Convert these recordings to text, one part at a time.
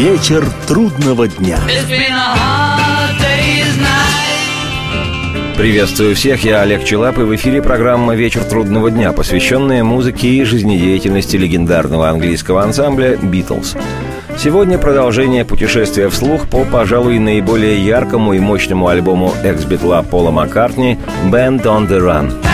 Вечер трудного дня. Приветствую всех, я Олег Челап, и в эфире программа «Вечер трудного дня», посвященная музыке и жизнедеятельности легендарного английского ансамбля «Битлз». Сегодня продолжение путешествия вслух по, пожалуй, наиболее яркому и мощному альбому экс-битла Пола Маккартни «Band on the Run».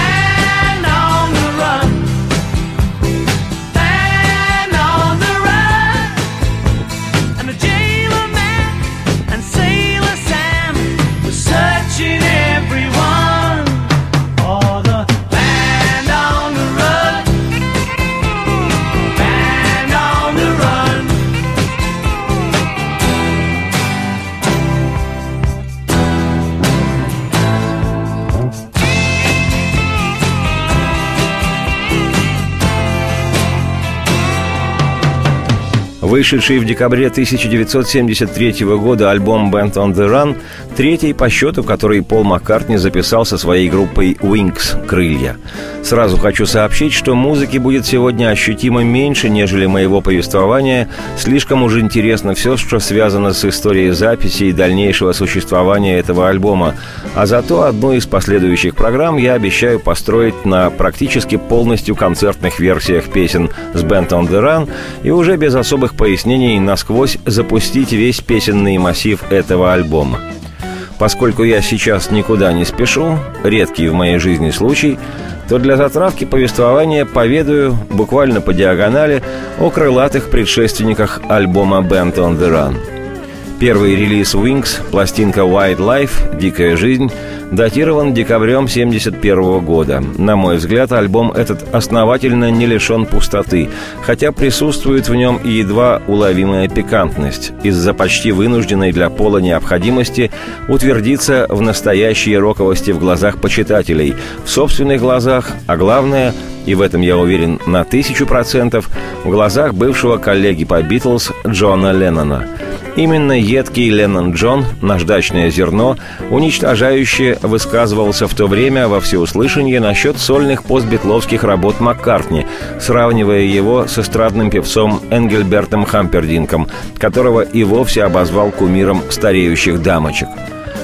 Вышедший в декабре 1973 года альбом «Band on the Run» третий по счету, который Пол Маккартни записал со своей группой «Wings» — «Крылья». Сразу хочу сообщить, что музыки будет сегодня ощутимо меньше, нежели моего повествования. Слишком уже интересно все, что связано с историей записи и дальнейшего существования этого альбома. А зато одну из последующих программ я обещаю построить на практически полностью концертных версиях песен с «Band on the Run» и уже без особых пояснений насквозь запустить весь песенный массив этого альбома. Поскольку я сейчас никуда не спешу, редкий в моей жизни случай, то для затравки повествования поведаю буквально по диагонали о крылатых предшественниках альбома «Band on the Run». Первый релиз Wings, пластинка White Life «Дикая жизнь», датирован декабрем 1971 года. На мой взгляд, альбом этот основательно не лишен пустоты, хотя присутствует в нем и едва уловимая пикантность из-за почти вынужденной для Пола необходимости утвердиться в настоящей роковости в глазах почитателей, в собственных глазах, а главное – и в этом я уверен на тысячу процентов, в глазах бывшего коллеги по «Битлз» Джона Леннона – Именно едкий Леннон Джон, наждачное зерно, уничтожающе высказывался в то время во всеуслышание насчет сольных постбитловских работ Маккартни, сравнивая его с эстрадным певцом Энгельбертом Хампердинком, которого и вовсе обозвал кумиром стареющих дамочек.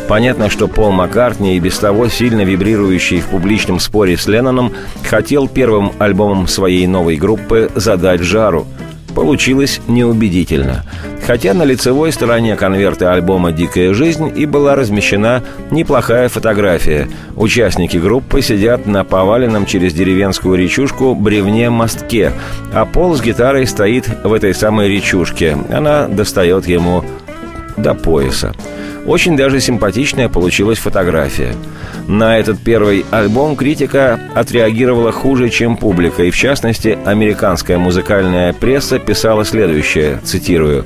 Понятно, что Пол Маккартни, и без того сильно вибрирующий в публичном споре с Ленноном, хотел первым альбомом своей новой группы задать жару – Получилось неубедительно. Хотя на лицевой стороне конверта альбома «Дикая жизнь» и была размещена неплохая фотография. Участники группы сидят на поваленном через деревенскую речушку бревне-мостке, а Пол с гитарой стоит в этой самой речушке. Она достает ему до пояса. Очень даже симпатичная получилась фотография. На этот первый альбом критика отреагировала хуже, чем публика, и в частности, американская музыкальная пресса писала следующее, цитирую,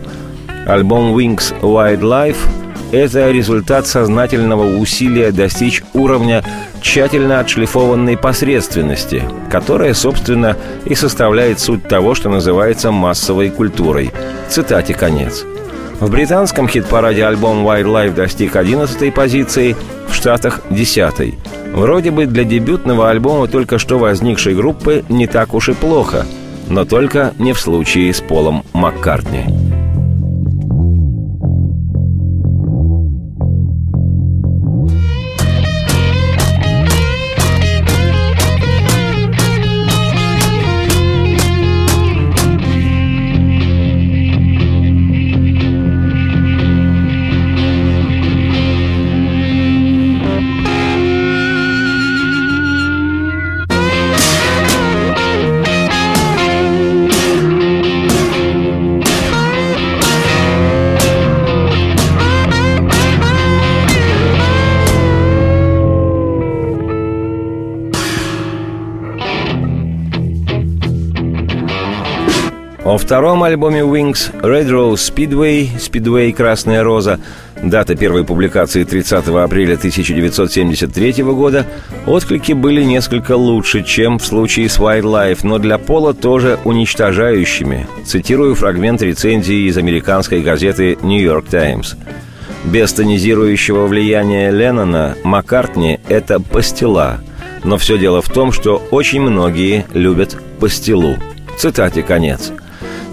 «Альбом Wings Wildlife – это результат сознательного усилия достичь уровня тщательно отшлифованной посредственности, которая, собственно, и составляет суть того, что называется массовой культурой». Цитате конец – в британском хит-параде альбом Wildlife достиг 11 позиции, в Штатах – 10 Вроде бы для дебютного альбома только что возникшей группы не так уж и плохо, но только не в случае с Полом Маккартни. О втором альбоме Wings Red Rose Speedway, Speedway Красная Роза, дата первой публикации 30 апреля 1973 года, отклики были несколько лучше, чем в случае с Wildlife, но для Пола тоже уничтожающими. Цитирую фрагмент рецензии из американской газеты New York Times. Без тонизирующего влияния Леннона Маккартни – это пастила. Но все дело в том, что очень многие любят пастилу. Цитате конец –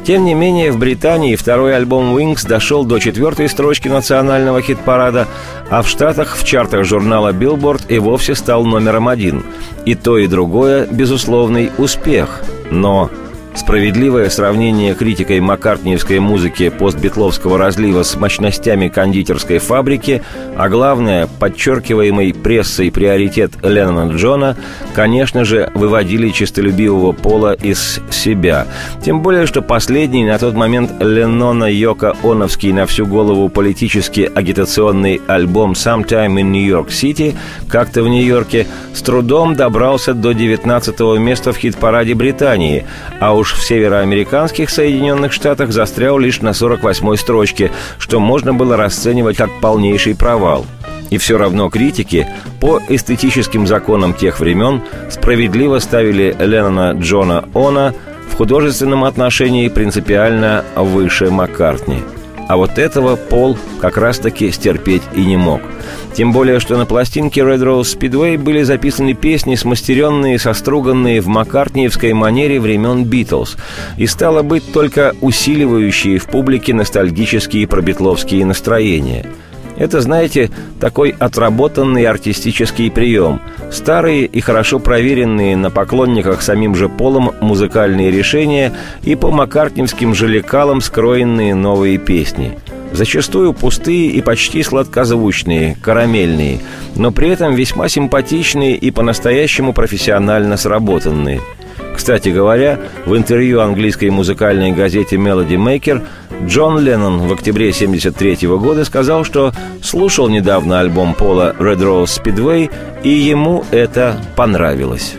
Тем не менее, в Британии второй альбом Wings дошел до четвертой строчки национального хит-парада, а в Штатах в чартах журнала Billboard и вовсе стал номером один. И то, и другое – безусловный успех. Но Справедливое сравнение критикой маккартниевской музыки постбитловского разлива с мощностями кондитерской фабрики, а главное, подчеркиваемый прессой приоритет Леннона Джона, конечно же, выводили чистолюбивого Пола из себя. Тем более, что последний на тот момент Леннона Йока Оновский на всю голову политически агитационный альбом «Sometime in New York City» как-то в Нью-Йорке с трудом добрался до 19 места в хит-параде Британии, а у уж в североамериканских Соединенных Штатах застрял лишь на 48-й строчке, что можно было расценивать как полнейший провал. И все равно критики по эстетическим законам тех времен справедливо ставили Леннона Джона Она в художественном отношении принципиально выше Маккартни – а вот этого Пол как раз-таки стерпеть и не мог. Тем более, что на пластинке Red Rose Speedway были записаны песни, смастеренные, соструганные в маккартниевской манере времен Битлз, и стало быть только усиливающие в публике ностальгические пробитловские настроения – это, знаете, такой отработанный артистический прием. Старые и хорошо проверенные на поклонниках самим же полом музыкальные решения и по маккартневским же лекалам скроенные новые песни. Зачастую пустые и почти сладкозвучные, карамельные, но при этом весьма симпатичные и по-настоящему профессионально сработанные – кстати говоря, в интервью английской музыкальной газете Melody Maker Джон Леннон в октябре 1973 года сказал, что слушал недавно альбом Пола Red Rose Speedway, и ему это понравилось.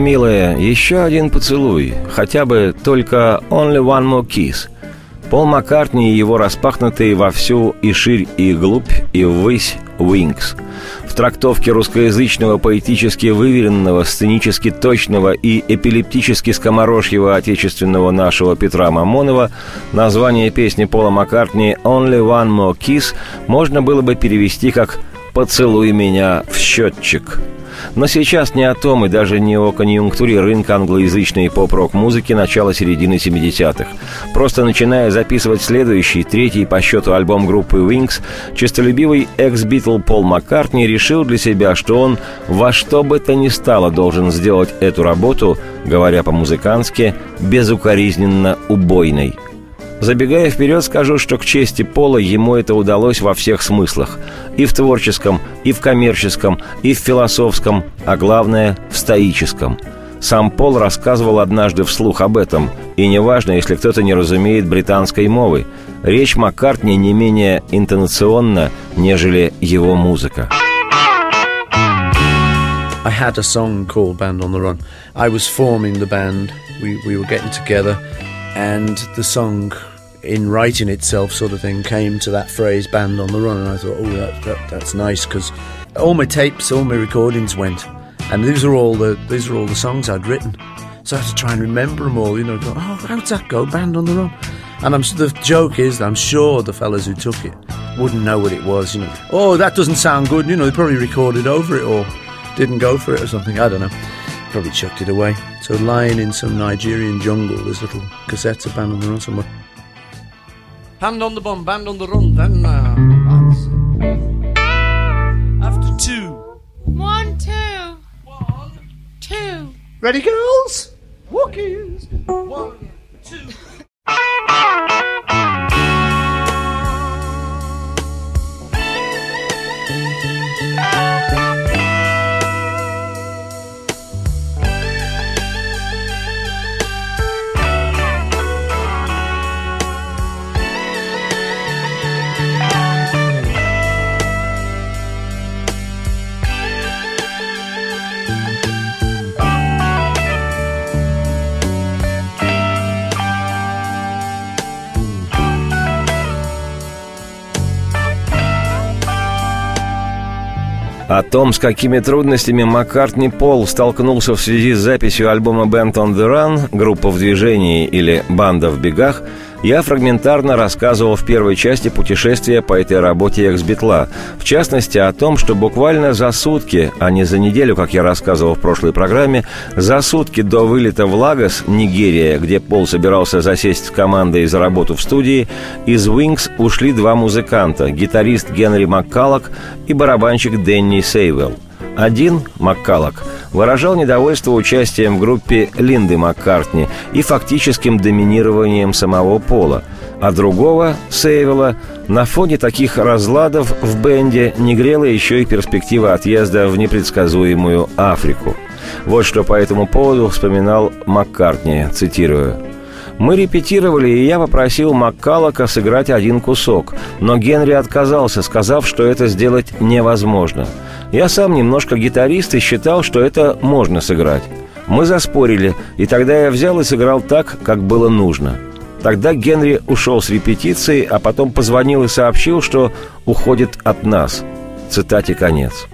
Милая, еще один поцелуй, хотя бы только «Only one more kiss». Пол Маккартни и его распахнутые во всю и ширь, и глубь, и ввысь «Wings». В трактовке русскоязычного поэтически выверенного, сценически точного и эпилептически скоморожьего отечественного нашего Петра Мамонова название песни Пола Маккартни «Only one more kiss» можно было бы перевести как «Поцелуй меня в счетчик». Но сейчас не о том и даже не о конъюнктуре рынка англоязычной поп-рок музыки начала-середины 70-х. Просто начиная записывать следующий, третий по счету альбом группы Wings, честолюбивый экс-битл Пол Маккартни решил для себя, что он во что бы то ни стало должен сделать эту работу, говоря по-музыкански, безукоризненно убойной – Забегая вперед, скажу, что к чести Пола ему это удалось во всех смыслах. И в творческом, и в коммерческом, и в философском, а главное – в стоическом. Сам Пол рассказывал однажды вслух об этом, и неважно, если кто-то не разумеет британской мовы, речь Маккартни не менее интонационна, нежели его музыка. I had a song called Band on the Run. I was forming the band. We, we were getting together – and the song in writing itself sort of thing came to that phrase band on the run and i thought oh that, that that's nice because all my tapes all my recordings went and these are all the these are all the songs i'd written. So i had to try and remember them all you know go, oh how'd that go? Band on the run. And I'm, the joke is i'm sure the fellas who took it wouldn't know what it was you know. Oh that doesn't sound good you know they probably recorded over it or didn't go for it or something i don't know probably chucked it away. So lying in some Nigerian jungle, there's little cassettes of Band on the Run somewhere. Hand on the bomb, band on the run, then uh, After two. One, two. One, two. Ready, girls? Walkies. One, two. О том, с какими трудностями Маккартни Пол столкнулся в связи с записью альбома «Band on the Run» группа в движении или «Банда в бегах», я фрагментарно рассказывал в первой части путешествия по этой работе экс-битла. В частности, о том, что буквально за сутки, а не за неделю, как я рассказывал в прошлой программе, за сутки до вылета в Лагос, Нигерия, где Пол собирался засесть с командой за работу в студии, из Wings ушли два музыканта – гитарист Генри Маккаллок и барабанщик Дэнни Сейвелл. Один, Маккалок, выражал недовольство участием в группе Линды Маккартни и фактическим доминированием самого Пола, а другого, Сейвела, на фоне таких разладов в бенде не грела еще и перспектива отъезда в непредсказуемую Африку. Вот что по этому поводу вспоминал Маккартни, цитирую. Мы репетировали, и я попросил Маккалока сыграть один кусок, но Генри отказался, сказав, что это сделать невозможно – я сам немножко гитарист и считал, что это можно сыграть. Мы заспорили, и тогда я взял и сыграл так, как было нужно. Тогда Генри ушел с репетиции, а потом позвонил и сообщил, что уходит от нас. Цитате конец.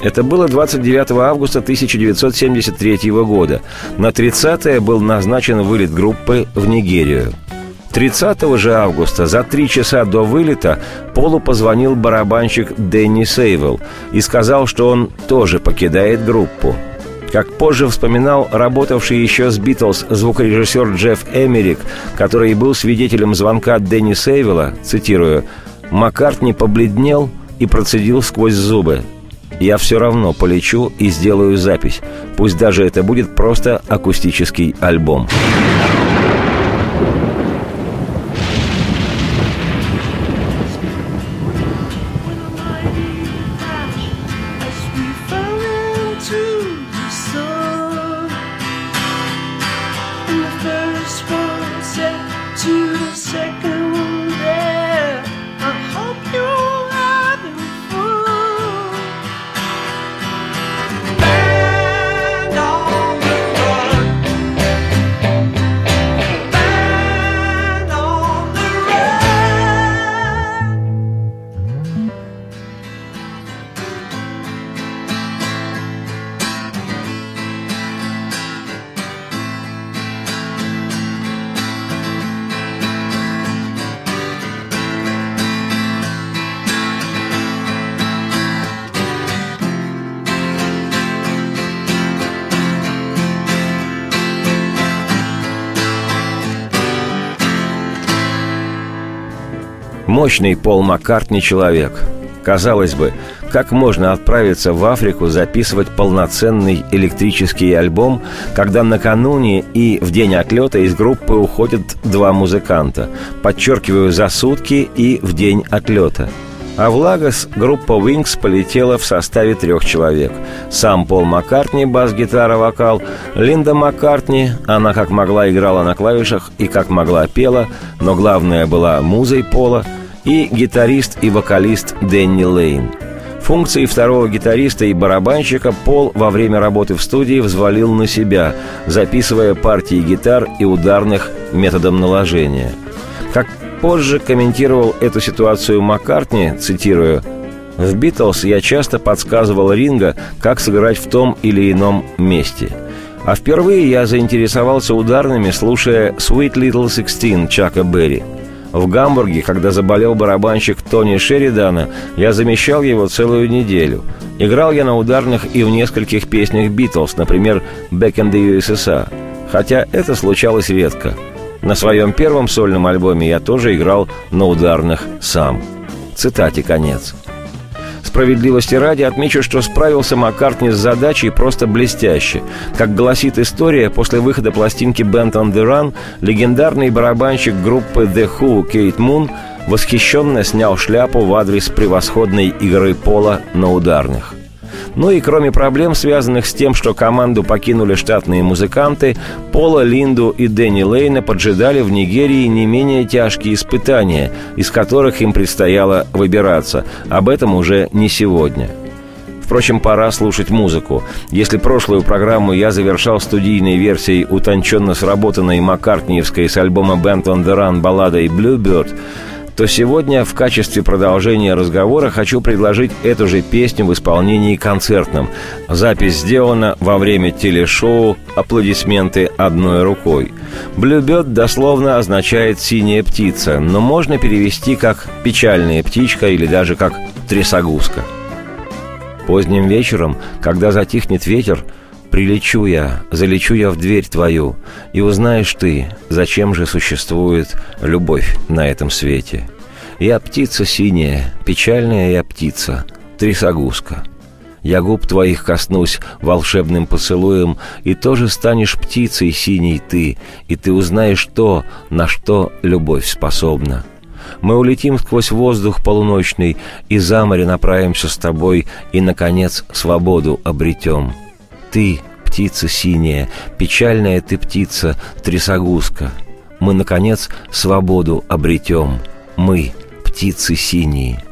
Это было 29 августа 1973 года. На 30 был назначен вылет группы в Нигерию. 30 же августа, за три часа до вылета, Полу позвонил барабанщик Дэнни Сейвелл и сказал, что он тоже покидает группу. Как позже вспоминал работавший еще с «Битлз» звукорежиссер Джефф Эмерик, который был свидетелем звонка Дэнни Сейвелла, цитирую, «Маккартни побледнел и процедил сквозь зубы. Я все равно полечу и сделаю запись. Пусть даже это будет просто акустический альбом». Мощный Пол Маккартни человек. Казалось бы, как можно отправиться в Африку записывать полноценный электрический альбом, когда накануне и в день отлета из группы уходят два музыканта, подчеркиваю, за сутки и в день отлета – а в Лагос группа Wings полетела в составе трех человек. Сам Пол Маккартни, бас-гитара, вокал, Линда Маккартни, она как могла играла на клавишах и как могла пела, но главное была музой Пола, и гитарист и вокалист Дэнни Лейн. Функции второго гитариста и барабанщика Пол во время работы в студии взвалил на себя, записывая партии гитар и ударных методом наложения. Как Позже комментировал эту ситуацию Маккартни, цитирую, «В «Битлз» я часто подсказывал Ринга, как сыграть в том или ином месте. А впервые я заинтересовался ударными, слушая «Sweet Little Sixteen» Чака Берри. В Гамбурге, когда заболел барабанщик Тони Шеридана, я замещал его целую неделю. Играл я на ударных и в нескольких песнях «Битлз», например, «Back in the USSR», хотя это случалось редко – на своем первом сольном альбоме я тоже играл на ударных сам. Цитате конец. Справедливости ради отмечу, что справился Маккартни с задачей просто блестяще. Как гласит история, после выхода пластинки «Band on the Run» легендарный барабанщик группы The Who Кейт Мун восхищенно снял шляпу в адрес превосходной игры Пола на ударных. Ну и кроме проблем, связанных с тем, что команду покинули штатные музыканты, Пола, Линду и Дэнни Лейна поджидали в Нигерии не менее тяжкие испытания, из которых им предстояло выбираться. Об этом уже не сегодня. Впрочем, пора слушать музыку. Если прошлую программу я завершал студийной версией утонченно сработанной маккартниевской с альбома «Band on the Run» балладой «Bluebird», то сегодня в качестве продолжения разговора хочу предложить эту же песню в исполнении концертном. Запись сделана во время телешоу «Аплодисменты одной рукой». «Блюбет» дословно означает «синяя птица», но можно перевести как «печальная птичка» или даже как «трясогузка». Поздним вечером, когда затихнет ветер, Прилечу я, залечу я в дверь твою, и узнаешь ты, зачем же существует любовь на этом свете. Я птица синяя, печальная я птица, трясогузка. Я губ твоих коснусь волшебным поцелуем, и тоже станешь птицей синей ты, и ты узнаешь то, на что любовь способна. Мы улетим сквозь воздух полуночный, и за море направимся с тобой, и, наконец, свободу обретем — ты, птица синяя, печальная ты птица, трясогузка. Мы, наконец, свободу обретем. Мы, птицы синие.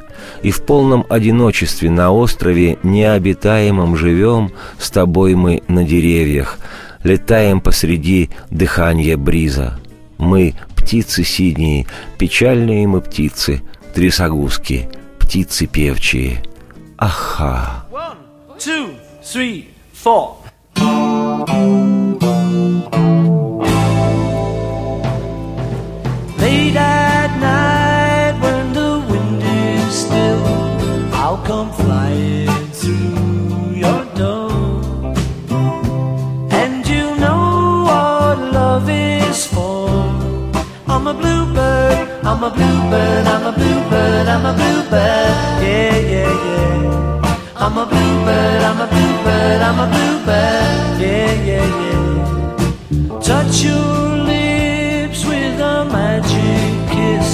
И в полном одиночестве на острове необитаемом живем, С тобой мы на деревьях, летаем посреди дыхания бриза. Мы, птицы синие, печальные мы птицы, трясогузки, птицы певчие. Аха! One, two, three. Four. Late at night when the wind is still, I'll come flying through your door. And you know what love is for. I'm a bluebird, I'm a bluebird, bluebird. Yeah, yeah, yeah. Touch your lips with a magic kiss,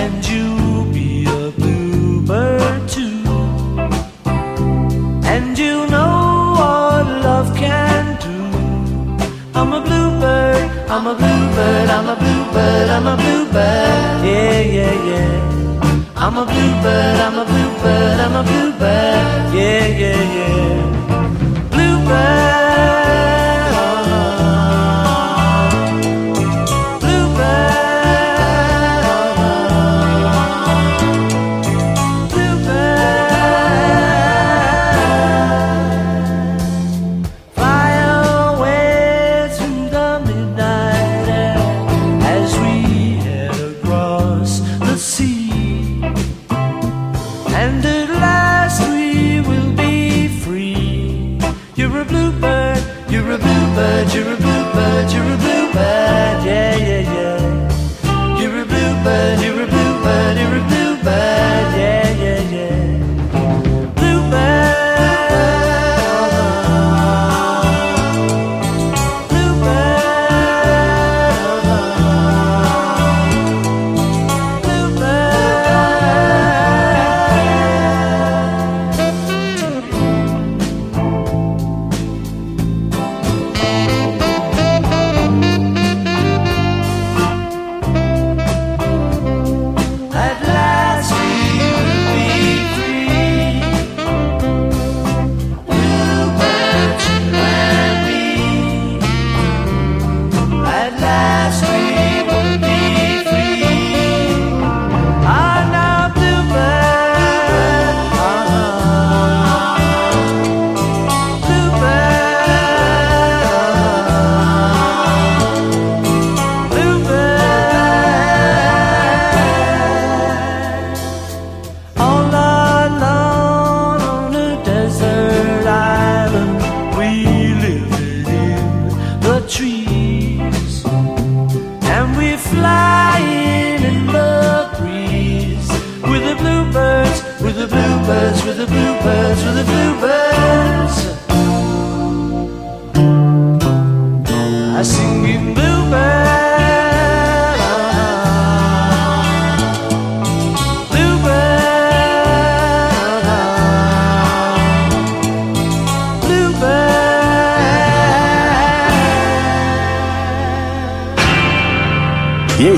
and you'll be a bluebird too. And you know what love can do. I'm a bluebird, I'm a bluebird, I'm a bluebird, I'm a bluebird. Yeah, yeah, yeah. I'm a bluebird, I'm a bluebird, I'm a bluebird. Yeah, yeah, yeah.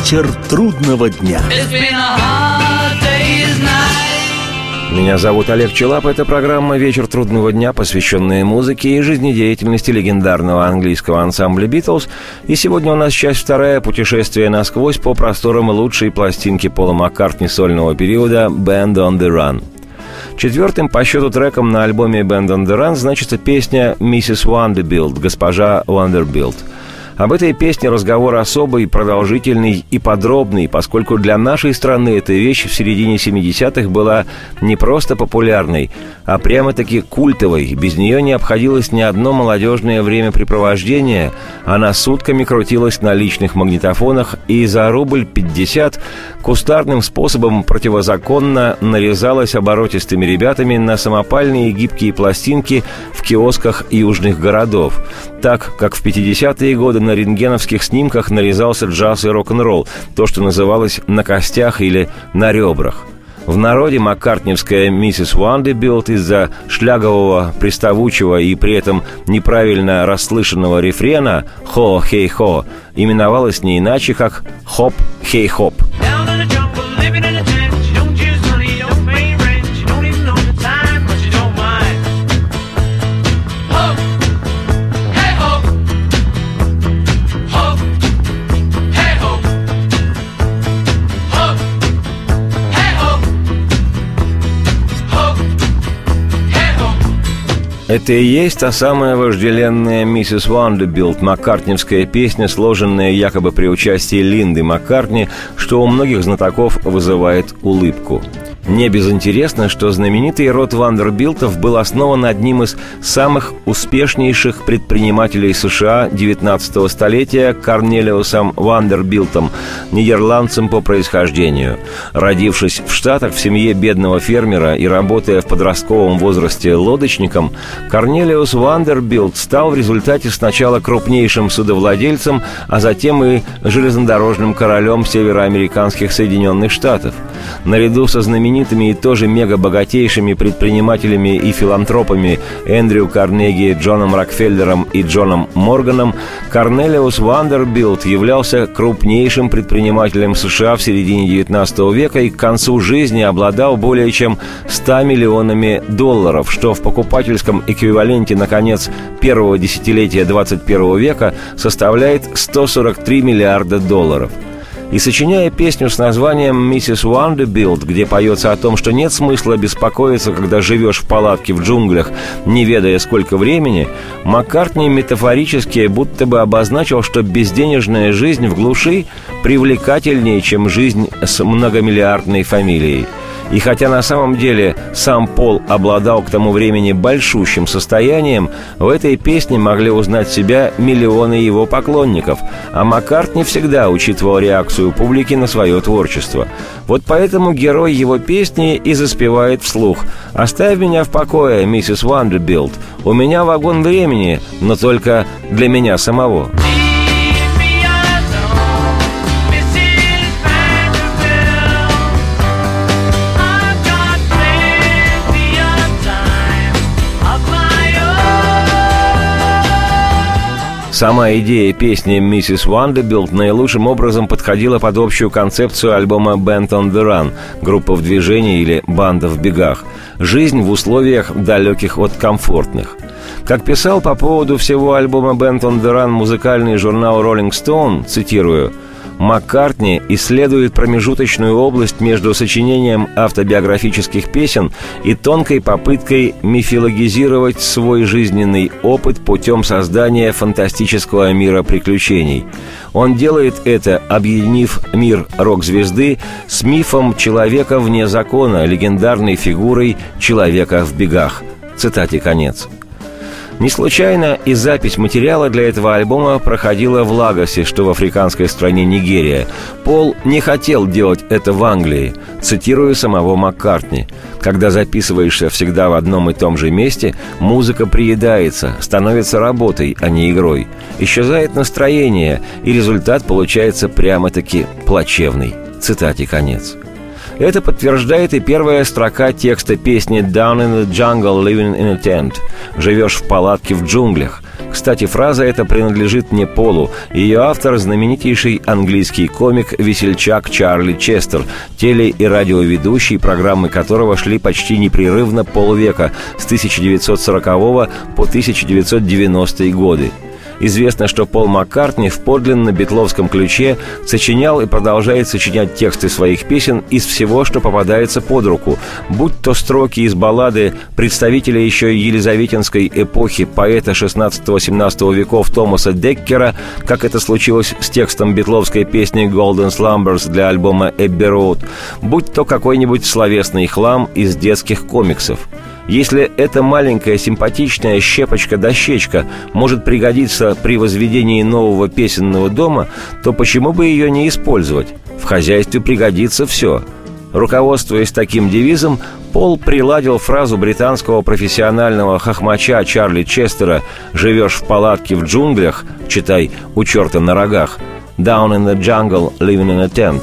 Вечер трудного дня. Меня зовут Олег Челап. Это программа «Вечер трудного дня», посвященная музыке и жизнедеятельности легендарного английского ансамбля «Битлз». И сегодня у нас часть вторая «Путешествие насквозь» по просторам лучшей пластинки Пола Маккартни сольного периода «Band on the Run». Четвертым по счету треком на альбоме «Band on the Run» значится песня «Миссис Вандербилд», «Госпожа Вандербилд». Об этой песне разговор особый, продолжительный и подробный, поскольку для нашей страны эта вещь в середине 70-х была не просто популярной, а прямо-таки культовой. Без нее не обходилось ни одно молодежное времяпрепровождение. Она сутками крутилась на личных магнитофонах и за рубль 50 кустарным способом противозаконно нарезалась оборотистыми ребятами на самопальные гибкие пластинки в киосках южных городов. Так, как в 50-е годы на рентгеновских снимках нарезался джаз и рок-н-ролл, то, что называлось «на костях» или «на ребрах». В народе маккартневская миссис Уандебилд из-за шлягерного, приставучего и при этом неправильно расслышанного рефрена «Хо-хей-хо» именовалась не иначе, как «Хоп-хей-хоп». Down in the Это и есть та самая вожделенная миссис Вандербилд, маккартневская песня, сложенная якобы при участии Линды Маккартни, что у многих знатоков вызывает улыбку. Не безинтересно, что знаменитый род Вандербилтов был основан одним из самых успешнейших предпринимателей США XIX столетия Корнелиусом Вандербилтом, нидерландцем по происхождению. Родившись в Штатах в семье бедного фермера и работая в подростковом возрасте лодочником, Корнелиус Вандербилт стал в результате сначала крупнейшим судовладельцем, а затем и железнодорожным королем североамериканских Соединенных Штатов. Наряду со знаменитыми и тоже мега-богатейшими предпринимателями и филантропами Эндрю Карнеги, Джоном Рокфеллером и Джоном Морганом, Корнелиус Вандербилт являлся крупнейшим предпринимателем США в середине XIX века и к концу жизни обладал более чем 100 миллионами долларов, что в покупательском эквиваленте на конец первого десятилетия 21 века составляет 143 миллиарда долларов – и сочиняя песню с названием «Миссис Вандербилд», где поется о том, что нет смысла беспокоиться, когда живешь в палатке в джунглях, не ведая сколько времени, Маккартни метафорически будто бы обозначил, что безденежная жизнь в глуши привлекательнее, чем жизнь с многомиллиардной фамилией – и хотя на самом деле сам Пол обладал к тому времени большущим состоянием, в этой песне могли узнать себя миллионы его поклонников, а Маккартни всегда учитывал реакцию публики на свое творчество. Вот поэтому герой его песни и заспевает вслух «Оставь меня в покое, миссис Вандербилд, у меня вагон времени, но только для меня самого». Leave Сама идея песни «Миссис Вандербилд» наилучшим образом подходила под общую концепцию альбома «Band on the Run» — группа в движении или банда в бегах. Жизнь в условиях, далеких от комфортных. Как писал по поводу всего альбома «Band on the Run» музыкальный журнал «Rolling Stone», цитирую, Маккартни исследует промежуточную область между сочинением автобиографических песен и тонкой попыткой мифологизировать свой жизненный опыт путем создания фантастического мира приключений. Он делает это, объединив мир рок-звезды с мифом человека вне закона, легендарной фигурой человека в бегах. Цитате конец. Не случайно и запись материала для этого альбома проходила в Лагосе, что в африканской стране Нигерия. Пол не хотел делать это в Англии, цитирую самого Маккартни. Когда записываешься всегда в одном и том же месте, музыка приедается, становится работой, а не игрой. Исчезает настроение, и результат получается прямо-таки плачевный. Цитате конец. Это подтверждает и первая строка текста песни «Down in the jungle, living in a tent» «Живешь в палатке в джунглях». Кстати, фраза эта принадлежит не Полу. Ее автор – знаменитейший английский комик-весельчак Чарли Честер, теле- и радиоведущий, программы которого шли почти непрерывно полвека с 1940 по 1990 годы. Известно, что Пол Маккартни в подлинно битловском ключе сочинял и продолжает сочинять тексты своих песен из всего, что попадается под руку, будь то строки из баллады представителя еще елизаветинской эпохи поэта 16-17 веков Томаса Деккера, как это случилось с текстом битловской песни «Golden Slumbers» для альбома «Эбби Роуд», будь то какой-нибудь словесный хлам из детских комиксов – если эта маленькая симпатичная щепочка-дощечка может пригодиться при возведении нового песенного дома, то почему бы ее не использовать? В хозяйстве пригодится все. Руководствуясь таким девизом, Пол приладил фразу британского профессионального хохмача Чарли Честера «Живешь в палатке в джунглях, читай, у черта на рогах», «Down in the jungle, living in a tent»,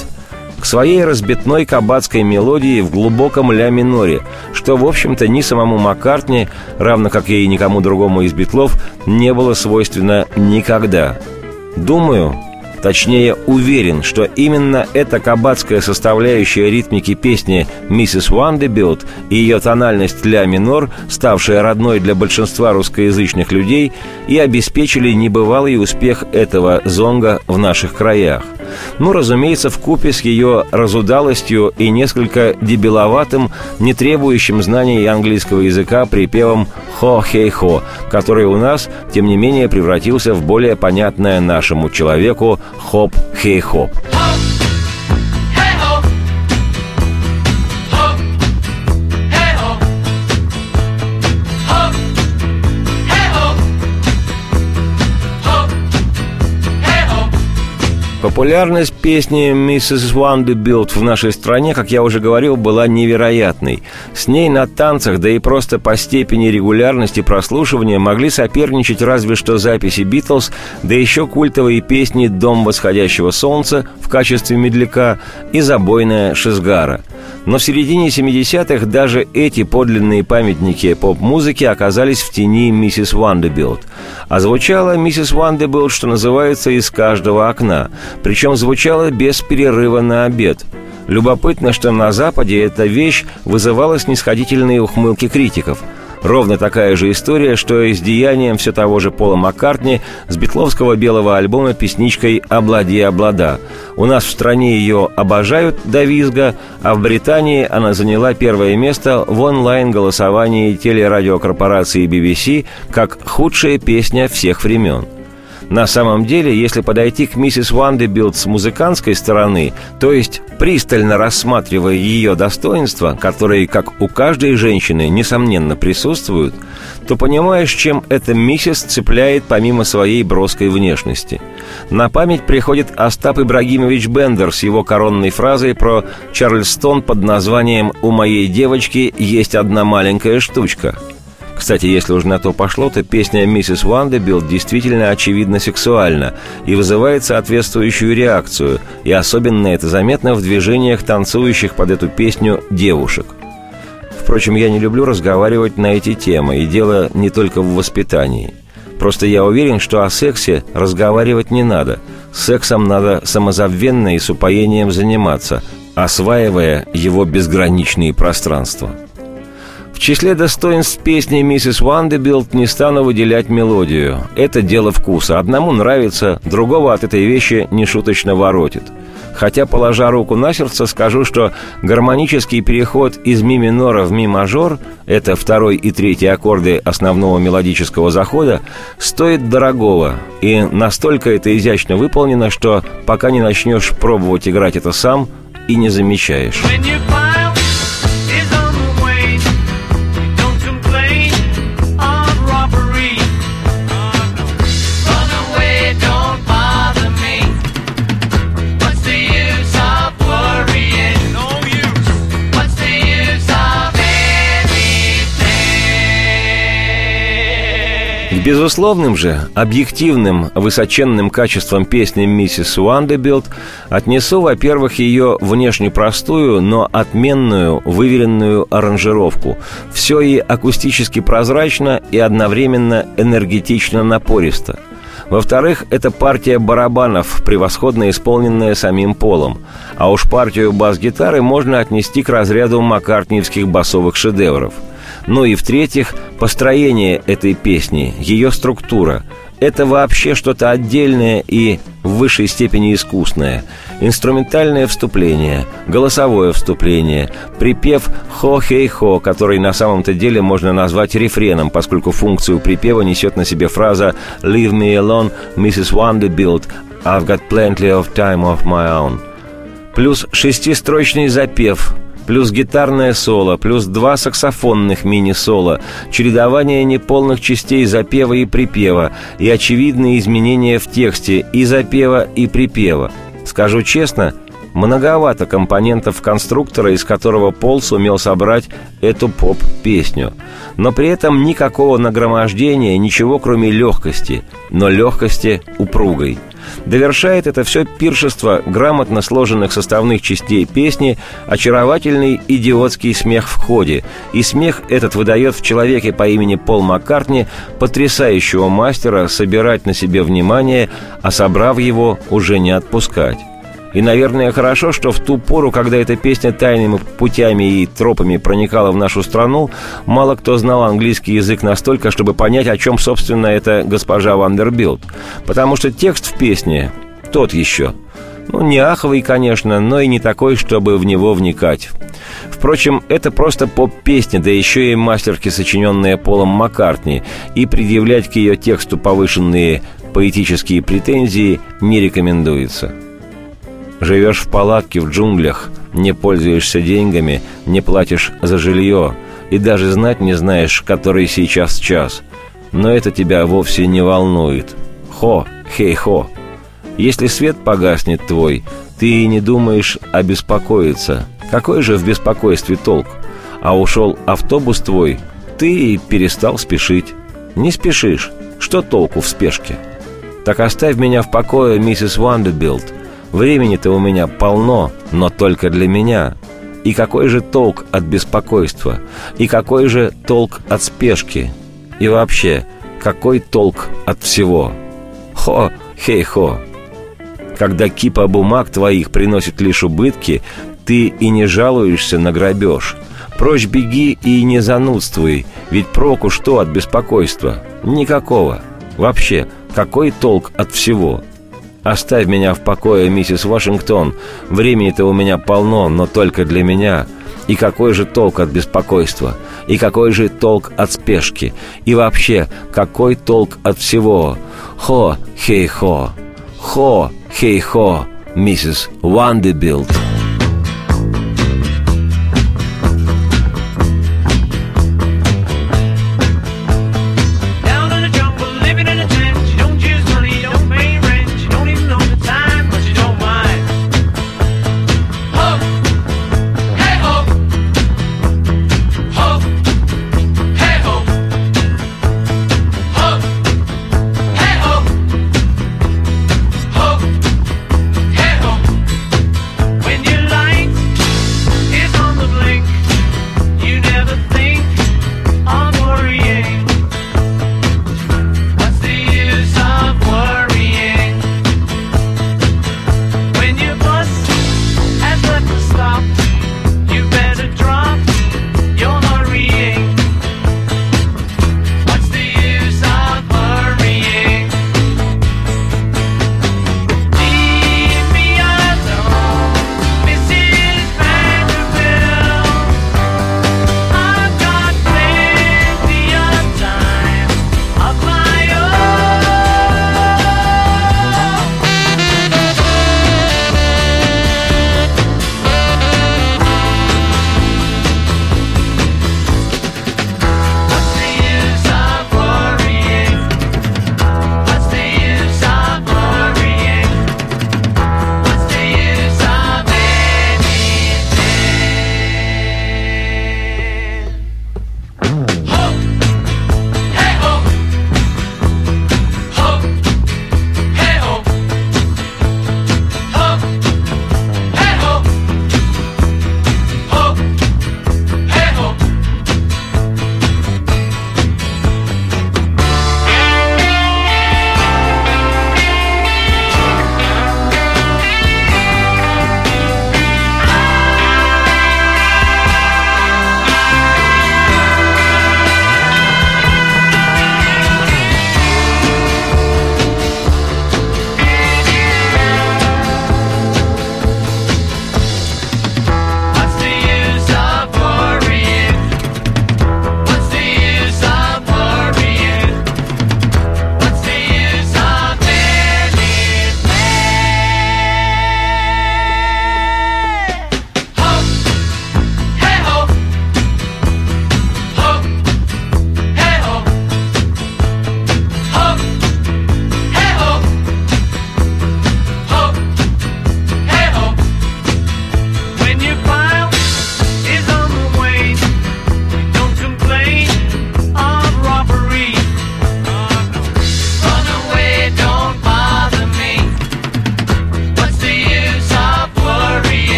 к своей разбитной кабацкой мелодии в глубоком ля-миноре, что, в общем-то, ни самому Маккартни, равно как и никому другому из битлов, не было свойственно никогда. Думаю, Точнее, уверен, что именно эта кабацкая составляющая ритмики песни «Миссис Вандербилд» и ее тональность «ля минор», ставшая родной для большинства русскоязычных людей, и обеспечили небывалый успех этого зонга в наших краях. Ну, разумеется, в купе с ее разудалостью и несколько дебиловатым, не требующим знаний английского языка припевом «хо-хей-хо», который у нас, тем не менее, превратился в более понятное нашему человеку «хоп-хей-хоп». Hey Популярность песни «Mrs. Vanderbilt» в нашей стране, как я уже говорил, была невероятной. С ней на танцах, да и просто по степени регулярности прослушивания могли соперничать разве что записи «Битлз», да еще культовые песни «Дом восходящего солнца» в качестве медляка и «Забойная Шизгара». Но в середине 70-х даже эти подлинные памятники поп-музыки оказались в тени миссис Вандербилд. А звучала миссис Вандербилд, что называется, из каждого окна. Причем звучала без перерыва на обед. Любопытно, что на Западе эта вещь вызывала снисходительные ухмылки критиков – Ровно такая же история, что и с деянием все того же Пола Маккартни с битловского белого альбома песничкой «Облади, облада». У нас в стране ее обожают до визга, а в Британии она заняла первое место в онлайн-голосовании телерадиокорпорации BBC как худшая песня всех времен. На самом деле, если подойти к миссис Вандербилд с музыкантской стороны, то есть пристально рассматривая ее достоинства, которые, как у каждой женщины, несомненно присутствуют, то понимаешь, чем эта миссис цепляет помимо своей броской внешности. На память приходит Остап Ибрагимович Бендер с его коронной фразой про Чарльстон под названием «У моей девочки есть одна маленькая штучка». Кстати, если уж на то пошло, то песня «Миссис Вандербилд» действительно очевидно сексуальна и вызывает соответствующую реакцию, и особенно это заметно в движениях танцующих под эту песню девушек. Впрочем, я не люблю разговаривать на эти темы, и дело не только в воспитании. Просто я уверен, что о сексе разговаривать не надо. Сексом надо самозабвенно и с упоением заниматься, осваивая его безграничные пространства. В числе достоинств песни «Миссис Вандербилд» не стану выделять мелодию. Это дело вкуса. Одному нравится, другого от этой вещи нешуточно воротит. Хотя, положа руку на сердце, скажу, что гармонический переход из ми минора в ми мажор – это второй и третий аккорды основного мелодического захода – стоит дорогого. И настолько это изящно выполнено, что пока не начнешь пробовать играть это сам, и не замечаешь. Безусловным же, объективным, высоченным качествам песни «Миссис Уандербилд» отнесу, во-первых, ее внешне простую, но отменную, выверенную аранжировку. Все и акустически прозрачно и одновременно энергетично напористо. Во-вторых, это партия барабанов, превосходно исполненная самим Полом. А уж партию бас-гитары можно отнести к разряду маккартниевских басовых шедевров – ну и в-третьих, построение этой песни, ее структура. Это вообще что-то отдельное и в высшей степени искусное. Инструментальное вступление, голосовое вступление, припев «хо-хей-хо», который на самом-то деле можно назвать рефреном, поскольку функцию припева несет на себе фраза «Leave me alone, Mrs. Vanderbilt, I've got plenty of time of my own». Плюс шестистрочный запев, плюс гитарное соло, плюс два саксофонных мини-соло, чередование неполных частей запева и припева и очевидные изменения в тексте и запева, и припева. Скажу честно, многовато компонентов конструктора, из которого Пол сумел собрать эту поп-песню. Но при этом никакого нагромождения, ничего кроме легкости, но легкости упругой – Довершает это все пиршество грамотно сложенных составных частей песни очаровательный идиотский смех в ходе. И смех этот выдает в человеке по имени Пол Маккартни потрясающего мастера собирать на себе внимание, а собрав его, уже не отпускать. И, наверное, хорошо, что в ту пору, когда эта песня тайными путями и тропами проникала в нашу страну, мало кто знал английский язык настолько, чтобы понять, о чем, собственно, это госпожа Вандербилд. Потому что текст в песне тот еще. Ну, не аховый, конечно, но и не такой, чтобы в него вникать. Впрочем, это просто поп-песня, да еще и мастерски сочиненная Полом Маккартни, и предъявлять к ее тексту повышенные поэтические претензии не рекомендуется. Живешь в палатке в джунглях, не пользуешься деньгами, не платишь за жилье и даже знать не знаешь, который сейчас час. Но это тебя вовсе не волнует. Хо, хей-хо. Если свет погаснет твой, ты и не думаешь обеспокоиться. Какой же в беспокойстве толк? А ушел автобус твой, ты и перестал спешить. Не спешишь. Что толку в спешке? Так оставь меня в покое, миссис Вандербилд. Времени-то у меня полно, но только для меня. И какой же толк от беспокойства? И какой же толк от спешки? И вообще, какой толк от всего? Хо, хей-хо. Когда кипа бумаг твоих приносит лишь убытки, ты и не жалуешься на грабеж. Прочь беги и не занудствуй, ведь проку что от беспокойства? Никакого. Вообще, какой толк от всего?» Оставь меня в покое, миссис Вашингтон. Времени-то у меня полно, но только для меня. И какой же толк от беспокойства? И какой же толк от спешки? И вообще, какой толк от всего? Хо, хей-хо. Хо, хей-хо, миссис Вандербилд.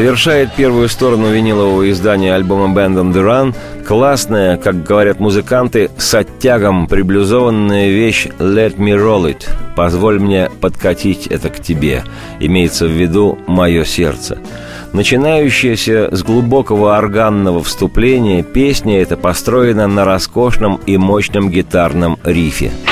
Завершает первую сторону винилового издания альбома Band on the Run. Классная, как говорят музыканты, с оттягом приблюзованная вещь «Let me roll it» «Позволь мне подкатить это к тебе» имеется в виду «Мое сердце». Начинающаяся с глубокого органного вступления, песня эта построена на роскошном и мощном гитарном рифе –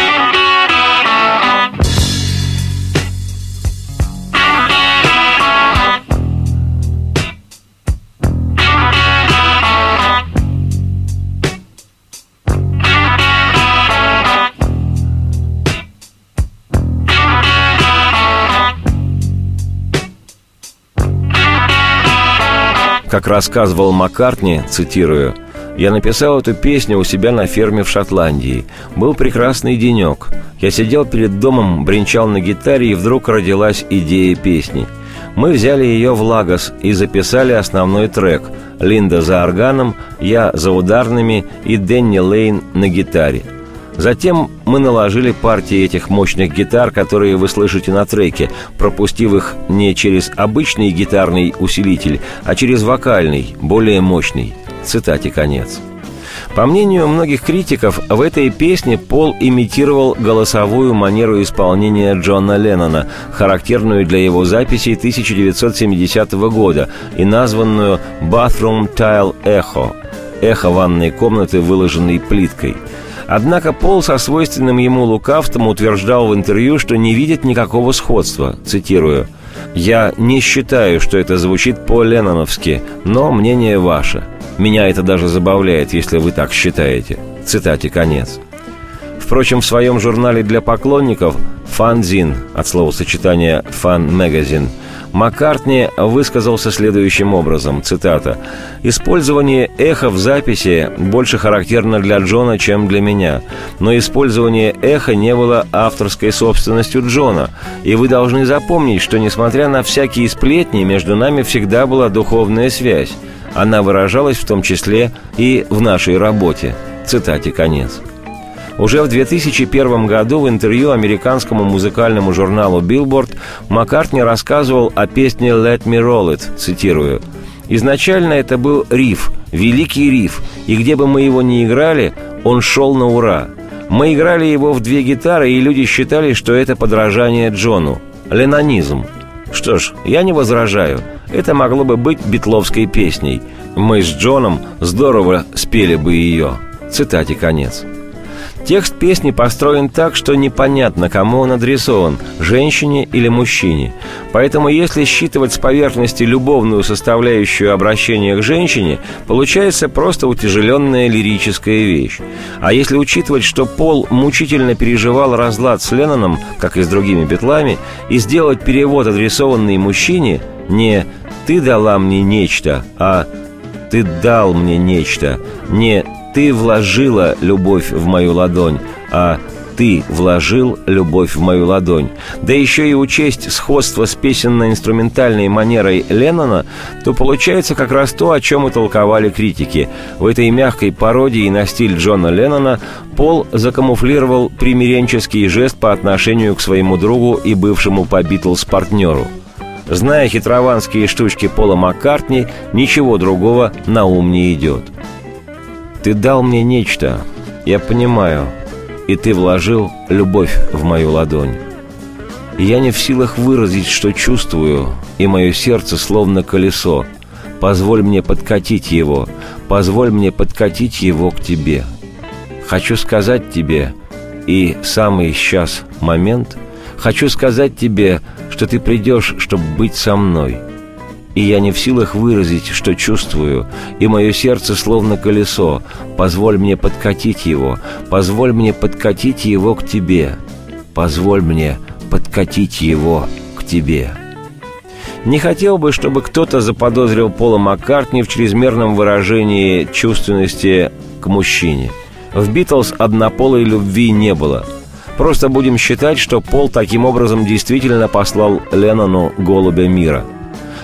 Как рассказывал Маккартни, цитирую, «Я написал эту песню у себя на ферме в Шотландии. Был прекрасный денек. Я сидел перед домом, бренчал на гитаре, и вдруг родилась идея песни. Мы взяли ее в Лагос и записали основной трек. Линда за органом, я за ударными и Дэнни Лейн на гитаре – Затем мы наложили партии этих мощных гитар, которые вы слышите на треке, пропустив их не через обычный гитарный усилитель, а через вокальный, более мощный. Цитате конец. По мнению многих критиков, в этой песне Пол имитировал голосовую манеру исполнения Джона Леннона, характерную для его записей 1970 года и названную «Bathroom Tile Echo» – эхо ванной комнаты, выложенной плиткой – Однако Пол со свойственным ему лукавством утверждал в интервью, что не видит никакого сходства. Цитирую. «Я не считаю, что это звучит по-ленноновски, но мнение ваше. Меня это даже забавляет, если вы так считаете». Цитате конец. Впрочем, в своем журнале для поклонников «Фанзин» от словосочетания «фан-магазин» Маккартни высказался следующим образом, цитата, «Использование эха в записи больше характерно для Джона, чем для меня, но использование эха не было авторской собственностью Джона, и вы должны запомнить, что, несмотря на всякие сплетни, между нами всегда была духовная связь. Она выражалась в том числе и в нашей работе». Цитате конец. Уже в 2001 году в интервью американскому музыкальному журналу Billboard Маккартни рассказывал о песне «Let me roll it», цитирую. «Изначально это был риф, великий риф, и где бы мы его ни играли, он шел на ура. Мы играли его в две гитары, и люди считали, что это подражание Джону. Ленонизм. Что ж, я не возражаю. Это могло бы быть битловской песней. Мы с Джоном здорово спели бы ее. Цитате конец. Текст песни построен так, что непонятно, кому он адресован – женщине или мужчине. Поэтому если считывать с поверхности любовную составляющую обращения к женщине, получается просто утяжеленная лирическая вещь. А если учитывать, что Пол мучительно переживал разлад с Ленноном, как и с другими битлами, и сделать перевод, адресованный мужчине, не «ты дала мне нечто», а «ты дал мне нечто», не ты вложила любовь в мою ладонь, а ты вложил любовь в мою ладонь. Да еще и учесть сходство с песенно-инструментальной манерой Леннона, то получается как раз то, о чем и толковали критики. В этой мягкой пародии на стиль Джона Леннона Пол закамуфлировал примиренческий жест по отношению к своему другу и бывшему по Битлз партнеру. Зная хитрованские штучки Пола Маккартни, ничего другого на ум не идет – ты дал мне нечто, я понимаю, и ты вложил любовь в мою ладонь. я не в силах выразить, что чувствую, и мое сердце словно колесо. Позволь мне подкатить его, позволь мне подкатить его к тебе. Хочу сказать тебе, и самый сейчас момент, хочу сказать тебе, что ты придешь, чтобы быть со мной – и я не в силах выразить, что чувствую, и мое сердце словно колесо. Позволь мне подкатить его, позволь мне подкатить его к тебе, позволь мне подкатить его к тебе». Не хотел бы, чтобы кто-то заподозрил Пола Маккартни в чрезмерном выражении чувственности к мужчине. В «Битлз» однополой любви не было. Просто будем считать, что Пол таким образом действительно послал Леннону «Голубя мира».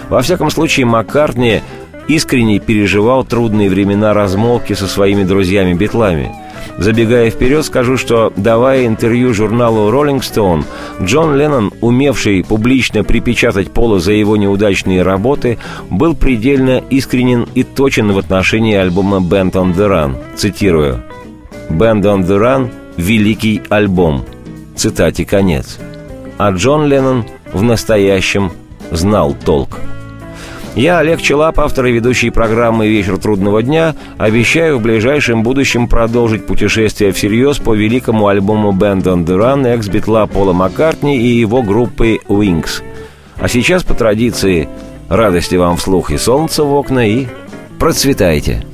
Во всяком случае, Маккартни искренне переживал трудные времена размолвки со своими друзьями-битлами. Забегая вперед, скажу, что, давая интервью журналу Rolling Stone, Джон Леннон, умевший публично припечатать Пола за его неудачные работы, был предельно искренен и точен в отношении альбома «Band on the Run». Цитирую. «Band on the Run – великий альбом». Цитате конец. А Джон Леннон в настоящем знал толк. Я, Олег Челап, автор и ведущий программы «Вечер трудного дня», обещаю в ближайшем будущем продолжить путешествие всерьез по великому альбому «Band on the Run» экс-битла Пола Маккартни и его группы «Wings». А сейчас, по традиции, радости вам вслух и солнца в окна, и процветайте!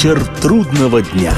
Вечер трудного дня.